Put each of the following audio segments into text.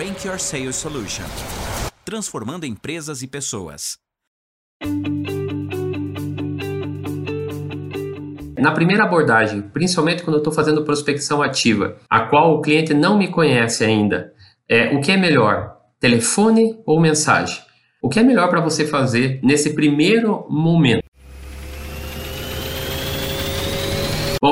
Rank Your Sales Solution transformando empresas e pessoas. Na primeira abordagem, principalmente quando eu estou fazendo prospecção ativa, a qual o cliente não me conhece ainda, é, o que é melhor, telefone ou mensagem? O que é melhor para você fazer nesse primeiro momento?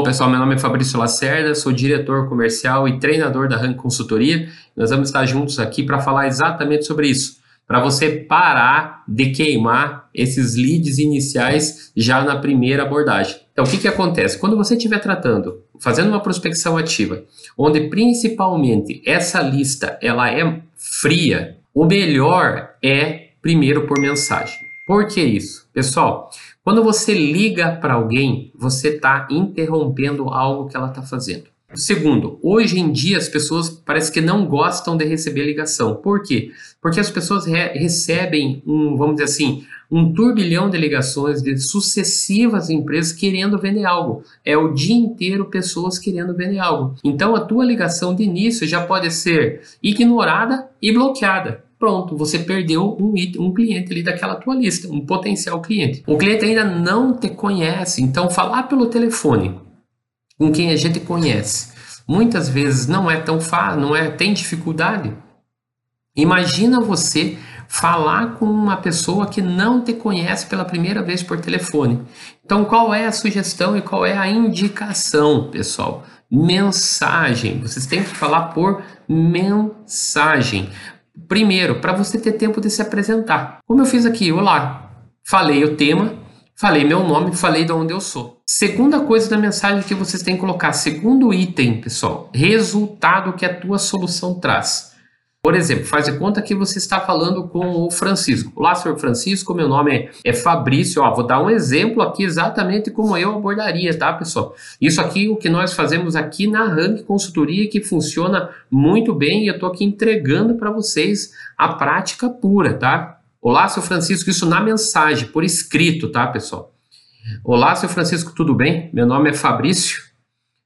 Pessoal, meu nome é Fabrício Lacerda, sou diretor comercial e treinador da Rank Consultoria. Nós vamos estar juntos aqui para falar exatamente sobre isso, para você parar de queimar esses leads iniciais já na primeira abordagem. Então, o que, que acontece? Quando você estiver tratando, fazendo uma prospecção ativa, onde principalmente essa lista ela é fria, o melhor é primeiro por mensagem. Por que isso? Pessoal, quando você liga para alguém, você está interrompendo algo que ela está fazendo. Segundo, hoje em dia as pessoas parece que não gostam de receber ligação. Por quê? Porque as pessoas re recebem um, vamos dizer assim, um turbilhão de ligações de sucessivas empresas querendo vender algo. É o dia inteiro pessoas querendo vender algo. Então a tua ligação de início já pode ser ignorada e bloqueada pronto, você perdeu um, um cliente ali daquela tua lista, um potencial cliente. O cliente ainda não te conhece, então falar pelo telefone com quem a gente conhece, muitas vezes não é tão fácil, não é, tem dificuldade. Imagina você falar com uma pessoa que não te conhece pela primeira vez por telefone. Então, qual é a sugestão e qual é a indicação, pessoal? Mensagem. Vocês têm que falar por mensagem. Primeiro, para você ter tempo de se apresentar. Como eu fiz aqui, olá, falei o tema, falei meu nome, falei de onde eu sou. Segunda coisa da mensagem que vocês têm que colocar, segundo item, pessoal, resultado que a tua solução traz. Por exemplo, faz de conta que você está falando com o Francisco. Olá, senhor Francisco, meu nome é Fabrício. Ó, vou dar um exemplo aqui exatamente como eu abordaria, tá, pessoal? Isso aqui, o que nós fazemos aqui na Rank Consultoria, que funciona muito bem e eu estou aqui entregando para vocês a prática pura, tá? Olá, seu Francisco, isso na mensagem, por escrito, tá, pessoal? Olá, seu Francisco, tudo bem? Meu nome é Fabrício,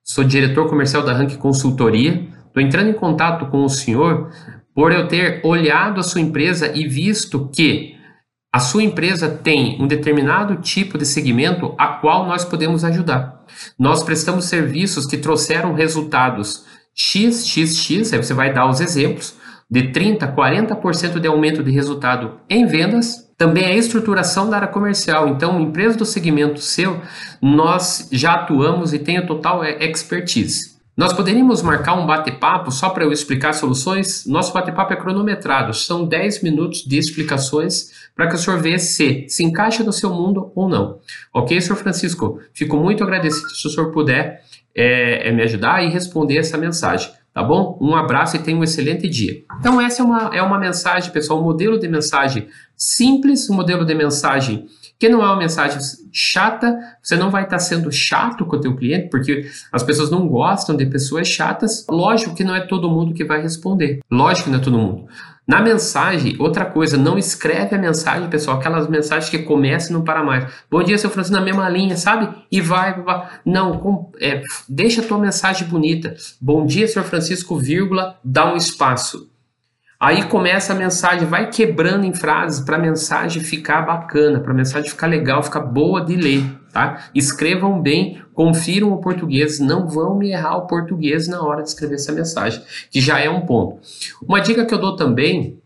sou diretor comercial da Rank Consultoria. Estou entrando em contato com o senhor por eu ter olhado a sua empresa e visto que a sua empresa tem um determinado tipo de segmento a qual nós podemos ajudar. Nós prestamos serviços que trouxeram resultados XXX, aí você vai dar os exemplos, de 30%, 40% de aumento de resultado em vendas. Também a estruturação da área comercial. Então, empresa do segmento seu, nós já atuamos e tem total expertise. Nós poderíamos marcar um bate-papo só para eu explicar soluções? Nosso bate-papo é cronometrado, são 10 minutos de explicações para que o senhor veja se se encaixa no seu mundo ou não. Ok, senhor Francisco? Fico muito agradecido se o senhor puder é, é me ajudar e responder essa mensagem. Tá bom? Um abraço e tenha um excelente dia. Então, essa é uma, é uma mensagem, pessoal, um modelo de mensagem simples, um modelo de mensagem que não é uma mensagem chata, você não vai estar sendo chato com o teu cliente, porque as pessoas não gostam de pessoas chatas. Lógico que não é todo mundo que vai responder. Lógico que não é todo mundo. Na mensagem, outra coisa, não escreve a mensagem, pessoal, aquelas mensagens que começam e não para mais. Bom dia, seu Francisco, na mesma linha, sabe? E vai, vai. Não, com, é, deixa a tua mensagem bonita. Bom dia, senhor Francisco, vírgula, dá um espaço. Aí começa a mensagem, vai quebrando em frases para a mensagem ficar bacana, para a mensagem ficar legal, ficar boa de ler, tá? Escrevam bem, confiram o português, não vão me errar o português na hora de escrever essa mensagem, que já é um ponto. Uma dica que eu dou também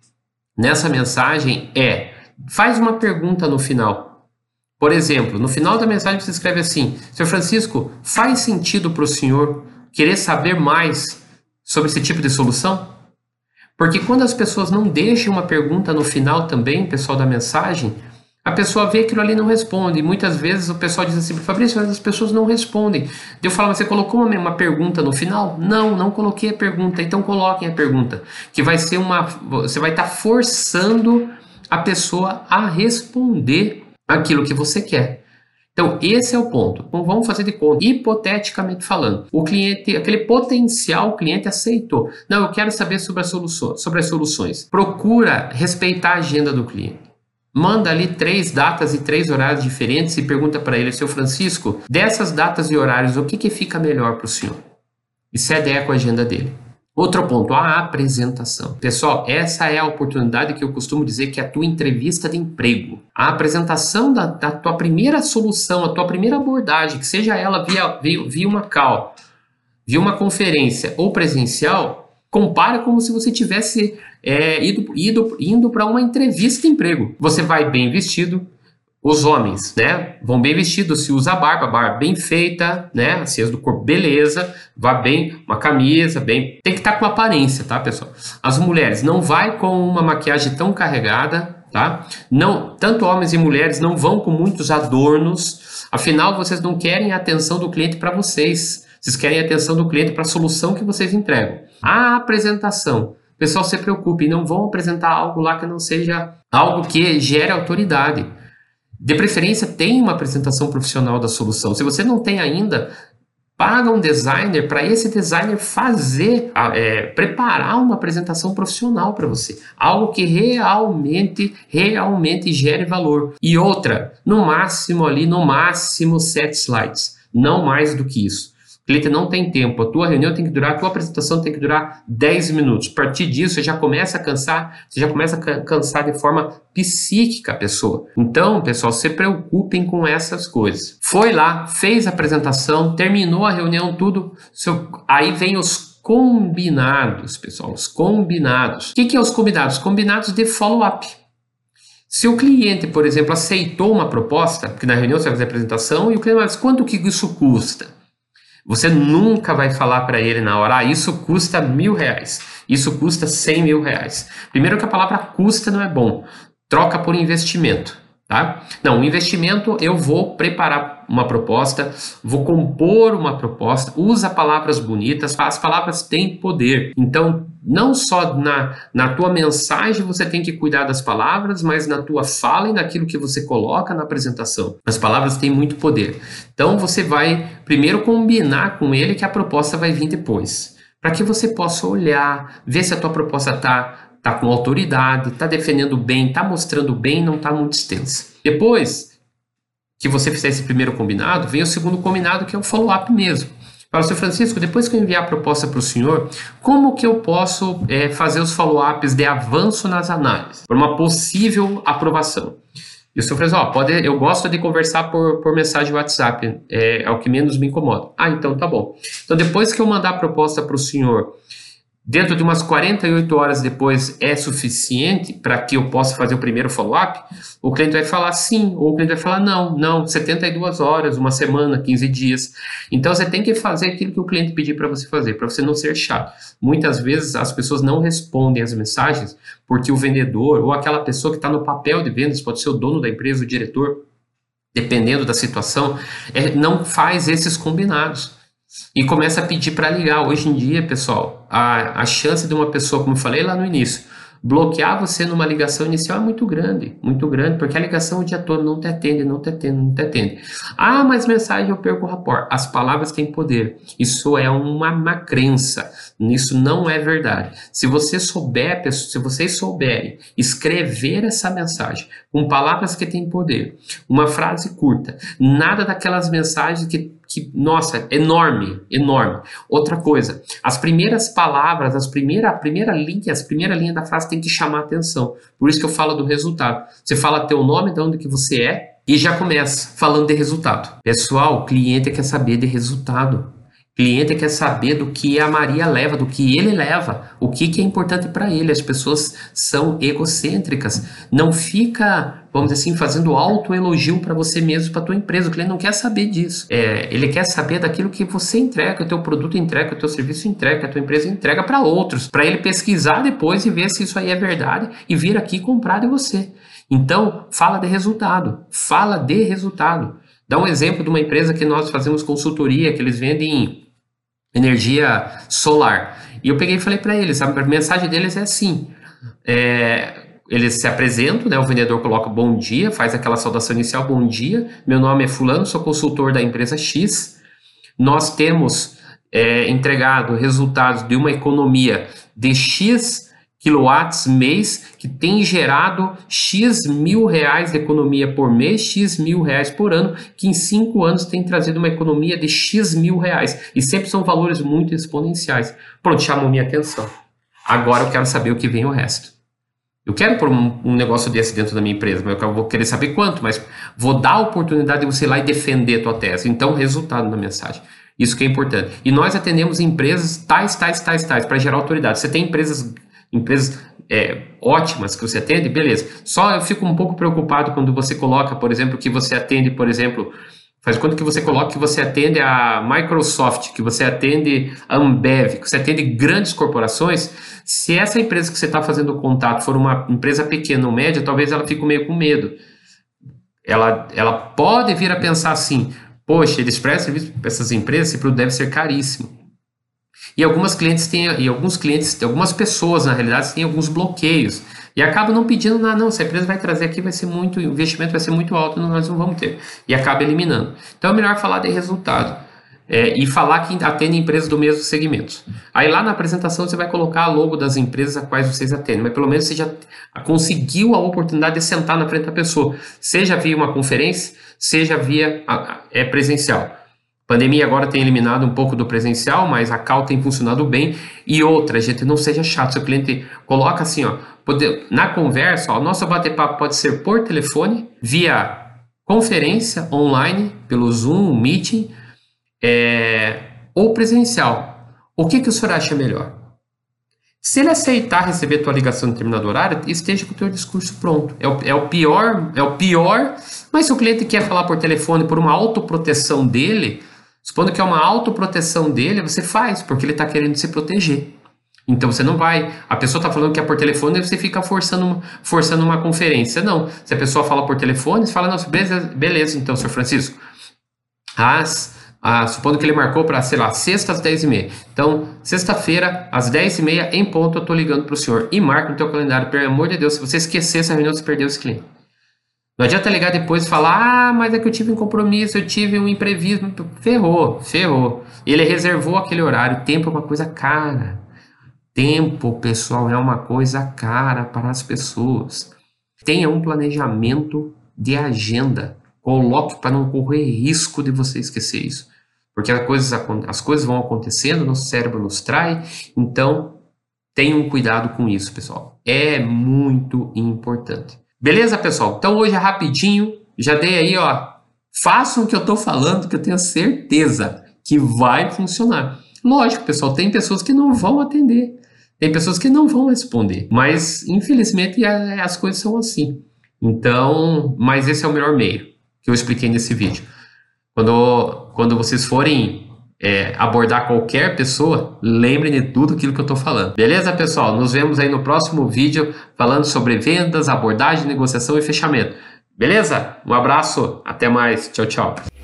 nessa mensagem é: faz uma pergunta no final. Por exemplo, no final da mensagem você escreve assim: Sr. Francisco, faz sentido para o senhor querer saber mais sobre esse tipo de solução? Porque quando as pessoas não deixam uma pergunta no final também, pessoal da mensagem, a pessoa vê aquilo ali e não responde. Muitas vezes o pessoal diz assim, Fabrício, mas as pessoas não respondem. Eu falo, você colocou uma, uma pergunta no final? Não, não coloquei a pergunta. Então coloquem a pergunta. Que vai ser uma. Você vai estar tá forçando a pessoa a responder aquilo que você quer. Então, esse é o ponto. Então, vamos fazer de conta. Hipoteticamente falando, o cliente, aquele potencial cliente aceitou. Não, eu quero saber sobre as soluções. Sobre as soluções. Procura respeitar a agenda do cliente. Manda ali três datas e três horários diferentes e pergunta para ele, seu Francisco, dessas datas e horários, o que, que fica melhor para o senhor? E se adequa a agenda dele. Outro ponto, a apresentação. Pessoal, essa é a oportunidade que eu costumo dizer que é a tua entrevista de emprego. A apresentação da, da tua primeira solução, a tua primeira abordagem, que seja ela via, via, via uma call, via uma conferência ou presencial, compara como se você tivesse é, ido, ido, indo para uma entrevista de emprego. Você vai bem vestido, os homens, né, vão bem vestidos, se usa barba, barba bem feita, né, ciência do corpo, beleza, vá bem, uma camisa, bem, tem que estar tá com aparência, tá, pessoal? As mulheres, não vai com uma maquiagem tão carregada, tá? Não, tanto homens e mulheres não vão com muitos adornos, afinal vocês não querem a atenção do cliente para vocês, vocês querem a atenção do cliente para a solução que vocês entregam. A apresentação, pessoal, se preocupe, não vão apresentar algo lá que não seja algo que gere autoridade. De preferência, tenha uma apresentação profissional da solução. Se você não tem ainda, paga um designer para esse designer fazer, é, preparar uma apresentação profissional para você. Algo que realmente, realmente gere valor. E outra, no máximo ali, no máximo sete slides. Não mais do que isso cliente não tem tempo, a tua reunião tem que durar, a tua apresentação tem que durar 10 minutos. A partir disso, você já começa a cansar, você já começa a cansar de forma psíquica a pessoa. Então, pessoal, se preocupem com essas coisas. Foi lá, fez a apresentação, terminou a reunião, tudo. Seu, aí vem os combinados, pessoal, os combinados. O que, que é os combinados? Combinados de follow-up. Se o cliente, por exemplo, aceitou uma proposta, que na reunião você vai fazer a apresentação, e o cliente diz, quanto que isso custa? Você nunca vai falar para ele na hora, ah, isso custa mil reais, isso custa cem mil reais. Primeiro que a palavra custa não é bom, troca por investimento. Tá? Não, investimento eu vou preparar uma proposta, vou compor uma proposta, usa palavras bonitas, as palavras têm poder. Então, não só na, na tua mensagem você tem que cuidar das palavras, mas na tua fala e naquilo que você coloca na apresentação. As palavras têm muito poder. Então, você vai primeiro combinar com ele que a proposta vai vir depois. Para que você possa olhar, ver se a tua proposta está está com autoridade, está defendendo bem, está mostrando bem, não está muito extensa. Depois que você fizer esse primeiro combinado, vem o segundo combinado, que é o follow-up mesmo. Para o seu Francisco, depois que eu enviar a proposta para o senhor, como que eu posso é, fazer os follow-ups de avanço nas análises, para uma possível aprovação? E o senhor Francisco, ó, pode, eu gosto de conversar por, por mensagem WhatsApp, é, é o que menos me incomoda. Ah, então tá bom. Então, depois que eu mandar a proposta para o senhor dentro de umas 48 horas depois é suficiente para que eu possa fazer o primeiro follow-up, o cliente vai falar sim, ou o cliente vai falar não, não, 72 horas, uma semana, 15 dias. Então você tem que fazer aquilo que o cliente pedir para você fazer, para você não ser chato. Muitas vezes as pessoas não respondem as mensagens porque o vendedor ou aquela pessoa que está no papel de vendas, pode ser o dono da empresa, o diretor, dependendo da situação, é, não faz esses combinados e começa a pedir para ligar. Hoje em dia, pessoal, a, a chance de uma pessoa, como eu falei lá no início, bloquear você numa ligação inicial é muito grande, muito grande, porque a ligação o dia todo não te atende, não te atende, não te atende. Ah, mas mensagem eu perco o rapport. As palavras têm poder. Isso é uma, uma crença. Isso não é verdade. Se você souber, se vocês souberem escrever essa mensagem com palavras que têm poder, uma frase curta, nada daquelas mensagens que que, nossa, enorme, enorme. Outra coisa, as primeiras palavras, as primeira, a primeira linha, as primeira linha da frase tem que chamar atenção. Por isso que eu falo do resultado. Você fala teu nome, de onde que você é, e já começa falando de resultado. Pessoal, o cliente quer saber de resultado. Cliente quer saber do que a Maria leva, do que ele leva, o que, que é importante para ele. As pessoas são egocêntricas. Não fica, vamos dizer assim, fazendo autoelogio para você mesmo, para tua empresa. O cliente não quer saber disso. É, ele quer saber daquilo que você entrega, que o teu produto entrega, que o teu serviço entrega, que a tua empresa entrega para outros, para ele pesquisar depois e ver se isso aí é verdade e vir aqui comprar de você. Então, fala de resultado. Fala de resultado. Dá um exemplo de uma empresa que nós fazemos consultoria, que eles vendem energia solar. E eu peguei e falei para eles, a mensagem deles é assim, é, eles se apresentam, né, o vendedor coloca bom dia, faz aquela saudação inicial, bom dia, meu nome é fulano, sou consultor da empresa X, nós temos é, entregado resultados de uma economia de X quilowatts mês que tem gerado X mil reais de economia por mês, X mil reais por ano, que em cinco anos tem trazido uma economia de X mil reais. E sempre são valores muito exponenciais. Pronto, chamou minha atenção. Agora eu quero saber o que vem o resto. Eu quero pôr um, um, negócio desse dentro da minha empresa, mas eu vou querer saber quanto, mas vou dar a oportunidade de você ir lá e defender a tua tese. Então, resultado na mensagem. Isso que é importante. E nós atendemos empresas tais, tais, tais, tais, para gerar autoridade. Você tem empresas empresas é, ótimas que você atende, beleza. Só eu fico um pouco preocupado quando você coloca, por exemplo, que você atende, por exemplo, faz quanto que você coloca que você atende a Microsoft, que você atende a Ambev, que você atende grandes corporações. Se essa empresa que você está fazendo contato for uma empresa pequena ou média, talvez ela fique meio com medo. Ela, ela pode vir a pensar assim: poxa, eles prestam serviço para essas empresas, esse produto deve ser caríssimo. E algumas clientes têm, e alguns clientes, algumas pessoas na realidade têm alguns bloqueios e acabam não pedindo nada, não, se a empresa vai trazer aqui vai ser muito, o investimento vai ser muito alto, nós não vamos ter. E acaba eliminando. Então é melhor falar de resultado. É, e falar que atende empresas do mesmo segmento. Aí lá na apresentação você vai colocar a logo das empresas a quais vocês atendem, mas pelo menos você já conseguiu a oportunidade de sentar na frente da pessoa, seja via uma conferência, seja via é, presencial. Pandemia agora tem eliminado um pouco do presencial, mas a cal tem funcionado bem. E outra, gente, não seja chato. Seu cliente coloca assim, ó, na conversa, ó, nosso bate-papo pode ser por telefone, via conferência online, pelo Zoom, Meeting, é, ou presencial. O que, que o senhor acha melhor? Se ele aceitar receber tua ligação em determinado horário, esteja com o teu discurso pronto. É o, é o pior, é o pior, mas se o cliente quer falar por telefone por uma autoproteção dele, Supondo que é uma autoproteção dele, você faz, porque ele está querendo se proteger. Então você não vai. A pessoa está falando que é por telefone, você fica forçando, forçando uma conferência. Não. Se a pessoa fala por telefone, você fala, nossa, beleza, beleza então, senhor Francisco. As, ah, supondo que ele marcou para, sei lá, sexta às 10h30. Então, sexta-feira, às 10h30, em ponto, eu estou ligando para o senhor. E marca no teu calendário, pelo amor de Deus, se você esquecer essa reunião, você perdeu esse cliente. Não adianta ligar depois e falar, ah, mas é que eu tive um compromisso, eu tive um imprevisto. Ferrou, ferrou. Ele reservou aquele horário. Tempo é uma coisa cara. Tempo, pessoal, é uma coisa cara para as pessoas. Tenha um planejamento de agenda. Coloque para não correr risco de você esquecer isso. Porque as coisas, as coisas vão acontecendo, nosso cérebro nos trai. Então, tenham cuidado com isso, pessoal. É muito importante. Beleza, pessoal? Então hoje é rapidinho, já dei aí, ó. Façam o que eu estou falando, que eu tenho certeza que vai funcionar. Lógico, pessoal, tem pessoas que não vão atender, tem pessoas que não vão responder, mas infelizmente as coisas são assim. Então, mas esse é o melhor meio que eu expliquei nesse vídeo. Quando, quando vocês forem é, abordar qualquer pessoa, lembrem de tudo aquilo que eu estou falando. Beleza, pessoal? Nos vemos aí no próximo vídeo falando sobre vendas, abordagem, negociação e fechamento. Beleza? Um abraço, até mais. Tchau, tchau.